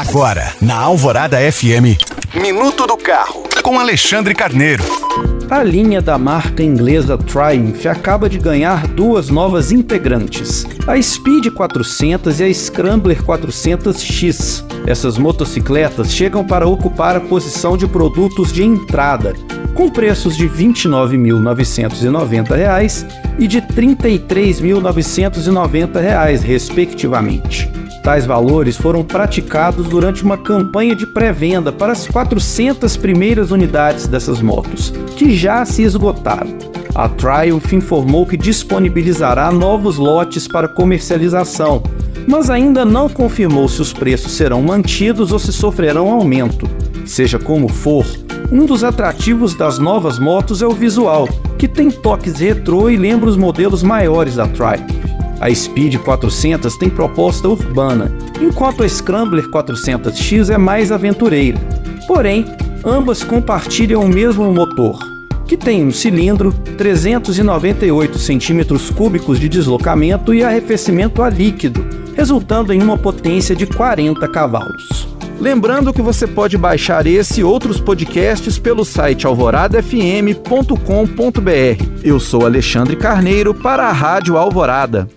Agora, na Alvorada FM, Minuto do Carro, com Alexandre Carneiro. A linha da marca inglesa Triumph acaba de ganhar duas novas integrantes, a Speed 400 e a Scrambler 400X. Essas motocicletas chegam para ocupar a posição de produtos de entrada, com preços de R$ 29.990 e de R$ 33.990, respectivamente. Tais valores foram praticados durante uma campanha de pré-venda para as 400 primeiras unidades dessas motos, que já se esgotaram. A Triumph informou que disponibilizará novos lotes para comercialização, mas ainda não confirmou se os preços serão mantidos ou se sofrerão aumento. Seja como for, um dos atrativos das novas motos é o visual, que tem toques retrô e lembra os modelos maiores da Triumph. A Speed 400 tem proposta urbana, enquanto a Scrambler 400X é mais aventureira. Porém, ambas compartilham o mesmo motor, que tem um cilindro, 398 centímetros cúbicos de deslocamento e arrefecimento a líquido, resultando em uma potência de 40 cavalos. Lembrando que você pode baixar esse e outros podcasts pelo site alvoradafm.com.br. Eu sou Alexandre Carneiro para a Rádio Alvorada.